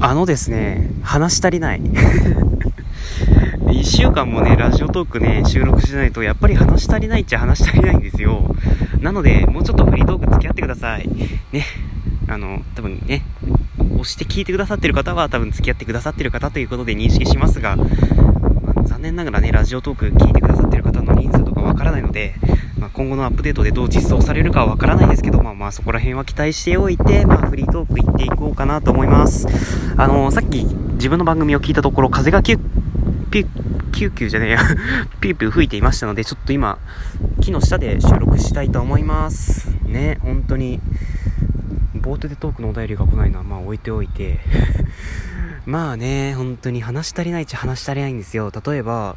あのですね、話し足りない。1週間もね、ラジオトークね、収録しないと、やっぱり話し足りないっちゃ話し足りないんですよ。なので、もうちょっとフリートーク付き合ってください。ね。あの、多分ね、押して聞いてくださってる方は多分付き合ってくださってる方ということで認識しますが、ま、残念ながらね、ラジオトーク聞いてくださってる方の人数とかわからないので、今後のアップデートでどう実装されるかはわからないですけど、まあまあそこら辺は期待しておいて、まあフリートーク行っていこうかなと思います。あのー、さっき自分の番組を聞いたところ、風がキュッ、ピュッ、キューキュじゃねえや ピューピュー吹いていましたので、ちょっと今、木の下で収録したいと思います。ね、本当に。ボートでトークのお便りが来ないのはまあ置いておいて まあね、本当に話し足りないっちゃ話し足りないんですよ。例えば、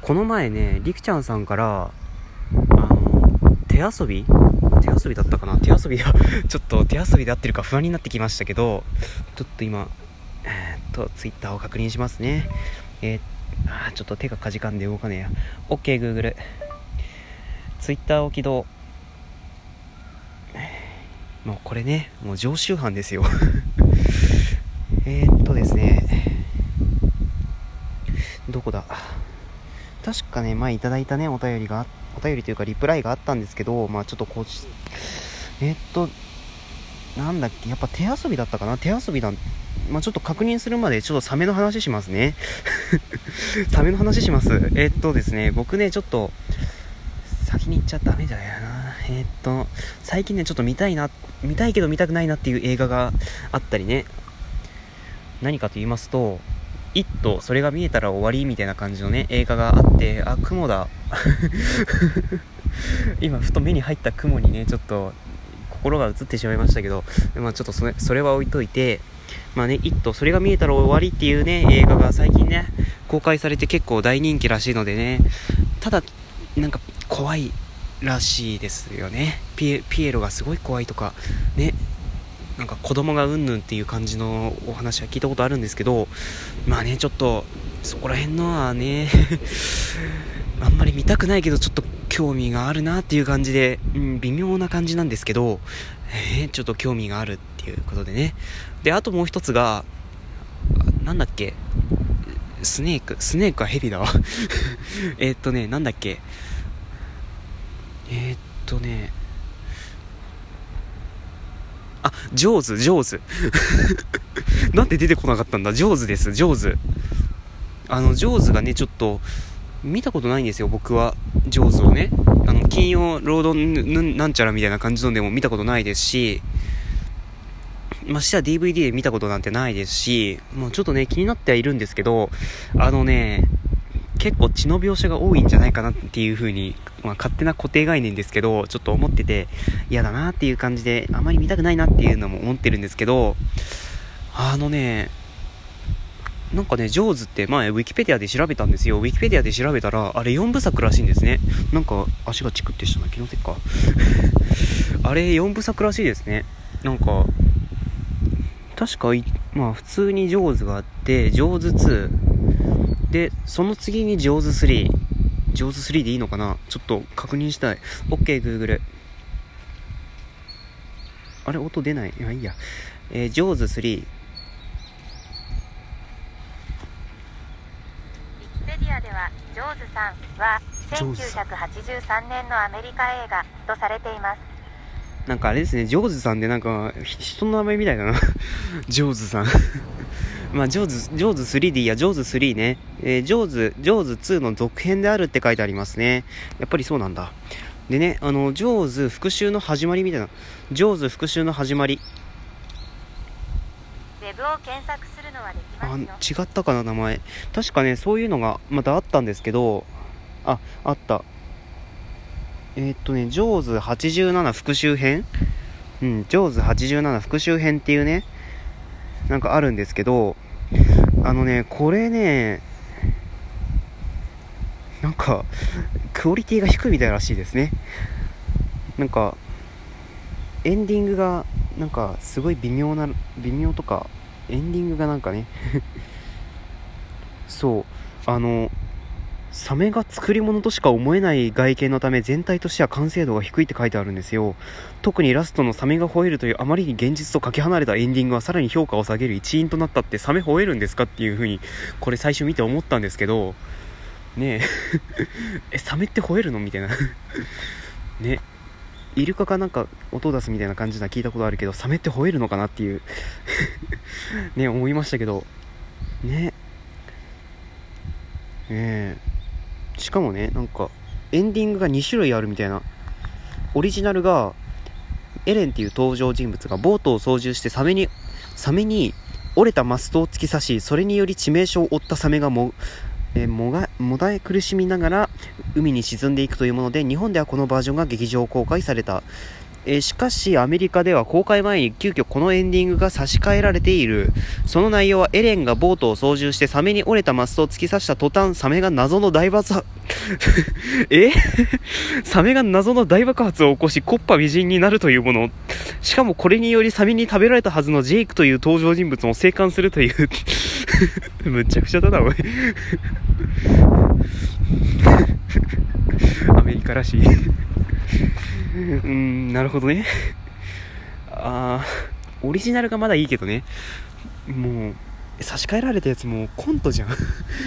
この前ね、りくちゃんさんから、あの手遊び？手遊びだったかな？手遊びは ちょっと手遊びで合ってるか不安になってきましたけど、ちょっと今、えー、っと、ツイッターを確認しますね。えー、あちょっと手がかじかんで動かねえや。OK、Google。ツイッターを起動。もうこれね、もう常習犯ですよ えっとですね、どこだ？確かね、前いただいたね、お便りがあっお便りというかリプライがあったんですけど、まあちょっとこう、え、っと、なんだっけ、やっぱ手遊びだったかな？手遊びだ、まあちょっと確認するまでちょっとサメの話しますね。サメの話します。え、っとですね、僕ね、ちょっと、先に行っちゃダメじゃないな。え、っと、最近ね、ちょっと見たいな、見たいけど見たくないなっていう映画があったりね。何かと言いますと、イット、それが見えたら終わりみたいな感じのね、映画があって、あ、雲だ。今、ふと目に入った雲にね、ちょっと、心が映ってしまいましたけど、まあちょっとそれそれは置いといて、まあね、イット、それが見えたら終わりっていうね、映画が最近ね、公開されて結構大人気らしいのでね、ただ、なんか怖いらしいですよね。ピエピエロがすごい怖いとか、ね、なんか子供がうんぬんっていう感じのお話は聞いたことあるんですけどまあねちょっとそこら辺のはね あんまり見たくないけどちょっと興味があるなっていう感じで、うん、微妙な感じなんですけど、えー、ちょっと興味があるっていうことでね。であともう一つがなんだっけスネークスネークはヘビだわ。えっとねなんだっけ。えー、っとねあ、上手、上手。なんで出てこなかったんだ？上手です、上手。あの、上手がね、ちょっと、見たことないんですよ、僕は。上手をね。あの、金曜ロードなんちゃらみたいな感じのでも見たことないですし、ましては DVD で見たことなんてないですし、もうちょっとね、気になってはいるんですけど、あのね、結構血の描写が多いんじゃないかなっていう風に、まあ、勝手な固定概念ですけど、ちょっと思ってて、嫌だなっていう感じで、あまり見たくないなっていうのも思ってるんですけど、あのね、なんかね、ジョーズって前、ウィキペディアで調べたんですよ。ウィキペディアで調べたら、あれ4部作らしいんですね。なんか、足がチクってしたな。気のせいか。あれ4部作らしいですね。なんか、確か、まあ普通にジョーズがあって、ジョーズ2、で、その次に上手3。上手3でいいのかな？ちょっと確認したい。OK、Google。あれ、音出ない？いや、いいや。えー、上手3。ウィキペディアでは、ジョーズさんは1983年のアメリカ映画とされています。なんかあれですね、ジョーズさんでなんか人の名前みたいだな。ジョーズさん まあ、ジョーズ、ジョーズ 3D やジョーズ3ね、えー、ジョーズ、ジョーズ2の続編であるって書いてありますね。やっぱりそうなんだ。でね、あの、ジョーズ復讐の始まりみたいな、ジョーズ復讐の始まり。ウェブを検索するのはできますあ、違ったかな、名前。確かね、そういうのがまたあったんですけど、あ、あった。えー、っとね、ジョーズ87復讐編？うん、ジョーズ87復讐編っていうね、なんかあるんですけど、あのね、これね、なんか、クオリティが低いみたいらしいですね。なんか、エンディングが、なんか、すごい微妙な、微妙とか、エンディングがなんかね そう、あの、サメが作り物としか思えない外見のため全体としては完成度が低いって書いてあるんですよ。特にラストのサメが吠えるというあまりに現実とかけ離れたエンディングはさらに評価を下げる一因となったってサメ吠えるんですかっていう風にこれ最初見て思ったんですけどねえ。えサメって吠えるのみたいな。ね。イルカかなんか音を出すみたいな感じな聞いたことあるけどサメって吠えるのかなっていう。ね思いましたけど。ね。ええ。しかもねなんかエンディングが2種類あるみたいな。オリジナルがエレンっていう登場人物がボートを操縦してサメにサメに折れたマストを突き刺しそれにより致命傷を負ったサメがもえもがもだえ苦しみながら海に沈んでいくというもので日本ではこのバージョンが劇場公開された。えー、しかしアメリカでは公開前に急遽このエンディングが差し替えられている。その内容はエレンがボートを操縦してサメに折れたマストを突き刺した途端サメが謎の大爆発 え？サメが謎の大爆発を起こしコッパ微塵になるというもの。しかもこれによりサメに食べられたはずのジェイクという登場人物も生還するという。むちゃくちゃだなおい。アメリカらしい。うん、なるほどね。あー、オリジナルがまだいいけどね。もう、差し替えられたやつもうコントじゃん。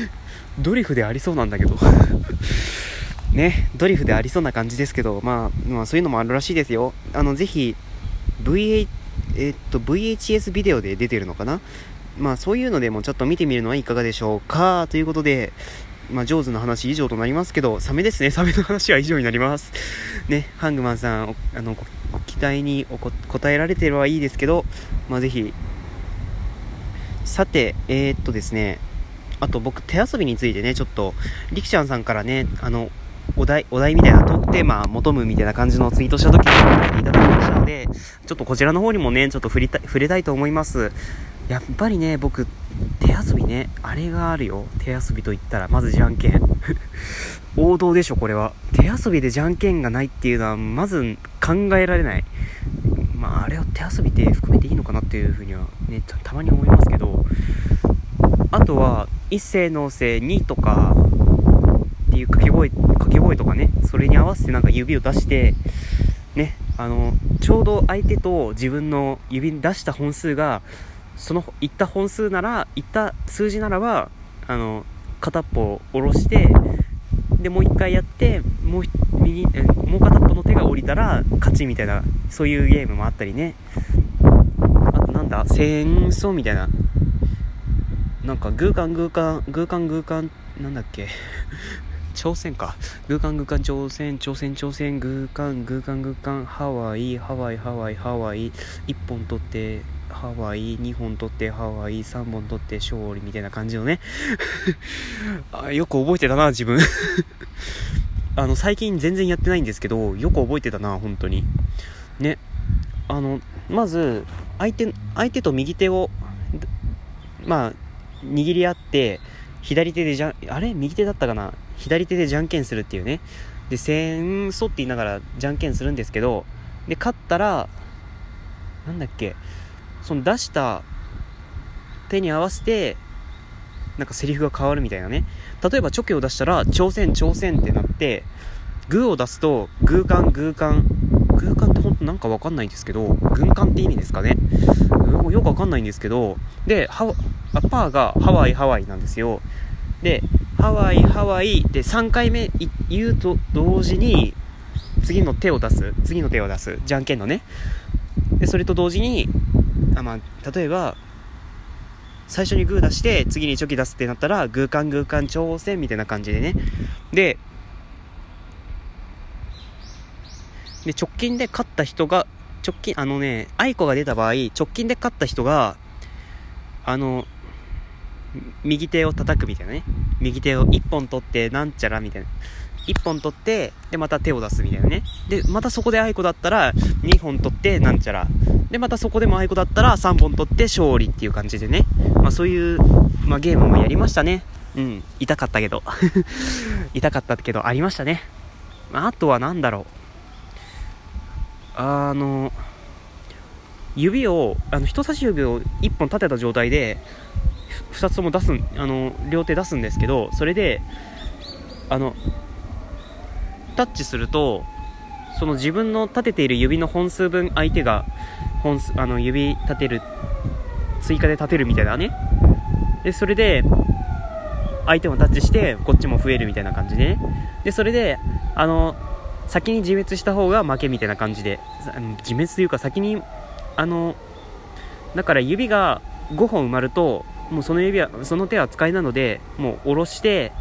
ドリフでありそうなんだけど。ね、ドリフでありそうな感じですけど、まあ、まあ、そういうのもあるらしいですよ。あの、ぜひ、VH、えっと、VHS ビデオで出てるのかなまあ、そういうのでもちょっと見てみるのはいかがでしょうかということで、まあ、上手な話以上となりますけど、サメですね。サメの話は以上になります。ね、ハングマンさん、あの、ご期待にお答えられてればいいですけど、まあ、ぜひ。さて、えー、っとですね、あと僕、手遊びについてね、ちょっと、りくちゃんさんからね、あの、お題、お題みたいなトークテーマ求むみたいな感じのツイートした時にいただきましたので、ちょっとこちらの方にもね、ちょっと触れた触れたいと思います。やっぱりね、僕、手遊びね、あれがあるよ。手遊びと言ったら、まずじゃんけん。王道でしょ、これは。手遊びでじゃんけんがないっていうのは、まず考えられない。まあ、あれを手遊びって含めていいのかなっていうふうにはね、たまに思いますけど、あとは、一斉のせ2とか、っていう掛け声、掛け声とかね、それに合わせてなんか指を出して、ね、あの、ちょうど相手と自分の指に出した本数が、その言った本数なら言った数字ならばあの片っぽを下ろしてでもう一回やってもう右もう片っぽの手が降りたら勝ちみたいなそういうゲームもあったりね。あとなんだ戦争みたいな。なんかグーカングーカングーカングーカンなんだっけ。朝鮮か。グーカングーカン朝鮮、朝鮮朝鮮、グーカングーカングーカン、ハワイ、ハワイ、ハワイ、ハワイ、一本取って、ハワイ、2本取ってハワイ、3本取って勝利みたいな感じのね あ。よく覚えてたな、自分 あの、最近全然やってないんですけど、よく覚えてたな、本当に。ね。あの、まず、相手、相手と右手を、まあ、握り合って、左手でじゃん、あれ？右手だったかな？左手でじゃんけんするっていうね。で、戦争って言いながらじゃんけんするんですけど、で、勝ったら、なんだっけ、その出した手に合わせて、なんかセリフが変わるみたいなね。例えばチョキを出したら、挑戦挑戦ってなって、グーを出すと、グーカングーカン、グーカンってほんとなんかわかんないんですけど、軍艦って意味ですかねう。よくわかんないんですけど、で、ハあパーがハワイハワイなんですよ。で、ハワイハワイで3回目言うと同時に、次の手を出す。次の手を出す。じゃんけんのね。で、それと同時に、あまあ、例えば、最初にグー出して、次にチョキ出すってなったら、グーカングーカン挑戦みたいな感じでね。で、で、直近で勝った人が、直近、あのね、あいこが出た場合、直近で勝った人が、あの、右手を叩くみたいなね。右手を1本取ってなんちゃらみたいな。1本取って、で、また手を出すみたいなね。で、またそこであいこだったら、2本取ってなんちゃら。で、またそこでもあいこだったら3本取って勝利っていう感じでね。まあそういう、まあゲームもやりましたね。うん。痛かったけど。痛かったけど、ありましたね。まあ、あとは何だろう。あの、指を、あの、人差し指を1本立てた状態で、2つとも出すあの両手出すんですけどそれであのタッチするとその自分の立てている指の本数分相手が本あの指立てる追加で立てるみたいなね。でそれで相手もタッチしてこっちも増えるみたいな感じで、ね、でそれであの先に自滅した方が負けみたいな感じで。自滅というか先にあのだから指が5本埋まるともうその指はその手は使いなのでもう下ろして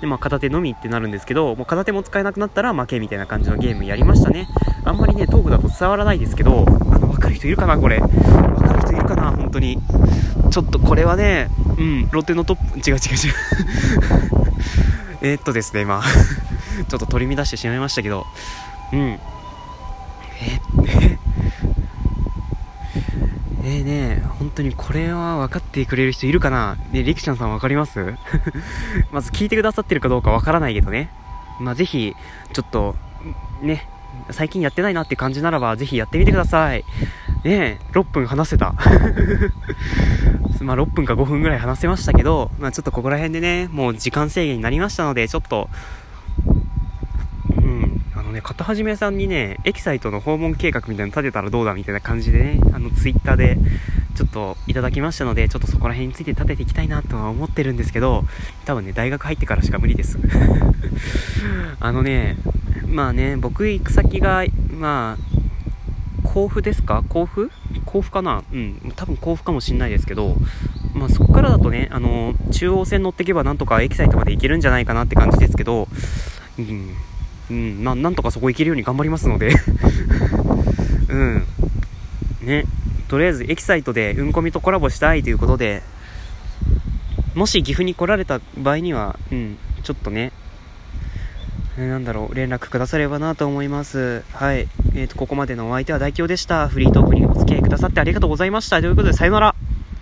で、まあ、片手のみってなるんですけどもう片手も使えなくなったら負けみたいな感じのゲームやりましたね。あんまりねトークだと伝わらないですけどあのかる人いるかなこれ。分かる人いるかな本当に。ちょっとこれはねうんロッテのトップ。違う違う違う。えっとですねまあ ちょっと取り乱してしまいましたけど。うん。えー、えー、ね本当にこれは分かってくれる人いるかな。ねりくちゃんさん分かります？まず聞いてくださってるかどうか分からないけどね。まあぜひちょっとね最近やってないなって感じならばぜひやってみてくださいねえ6分話せた まあ6分か5分ぐらい話せましたけど、まあちょっとここら辺でね、もう時間制限になりましたので、ちょっと、うん、あのね、片はじめさんにね、エキサイトの訪問計画みたいなの立てたらどうだみたいな感じでね、あのツイッターでちょっといただきましたので、ちょっとそこら辺について立てていきたいなとは思ってるんですけど、多分ね、大学入ってからしか無理です。あのね、まあね、僕行く先が、まあ、甲府ですか？甲府？甲府かな？うん、多分甲府かもしんないですけど、まあ、そこからだとね、あの、中央線乗っていけばなんとかエキサイトまで行けるんじゃないかなって感じですけど、うん、うん、まあ、なんとかそこ行けるように頑張りますので。うん、ね、とりあえずエキサイトでうんこみとコラボしたいということで、もし岐阜に来られた場合には、うん、ちょっとね、なんだろう、連絡くださればなと思います。はい。えっ、ー、と、ここまでのお相手は大京でした。フリートークにお付き合いくださってありがとうございました。ということで、さよなら。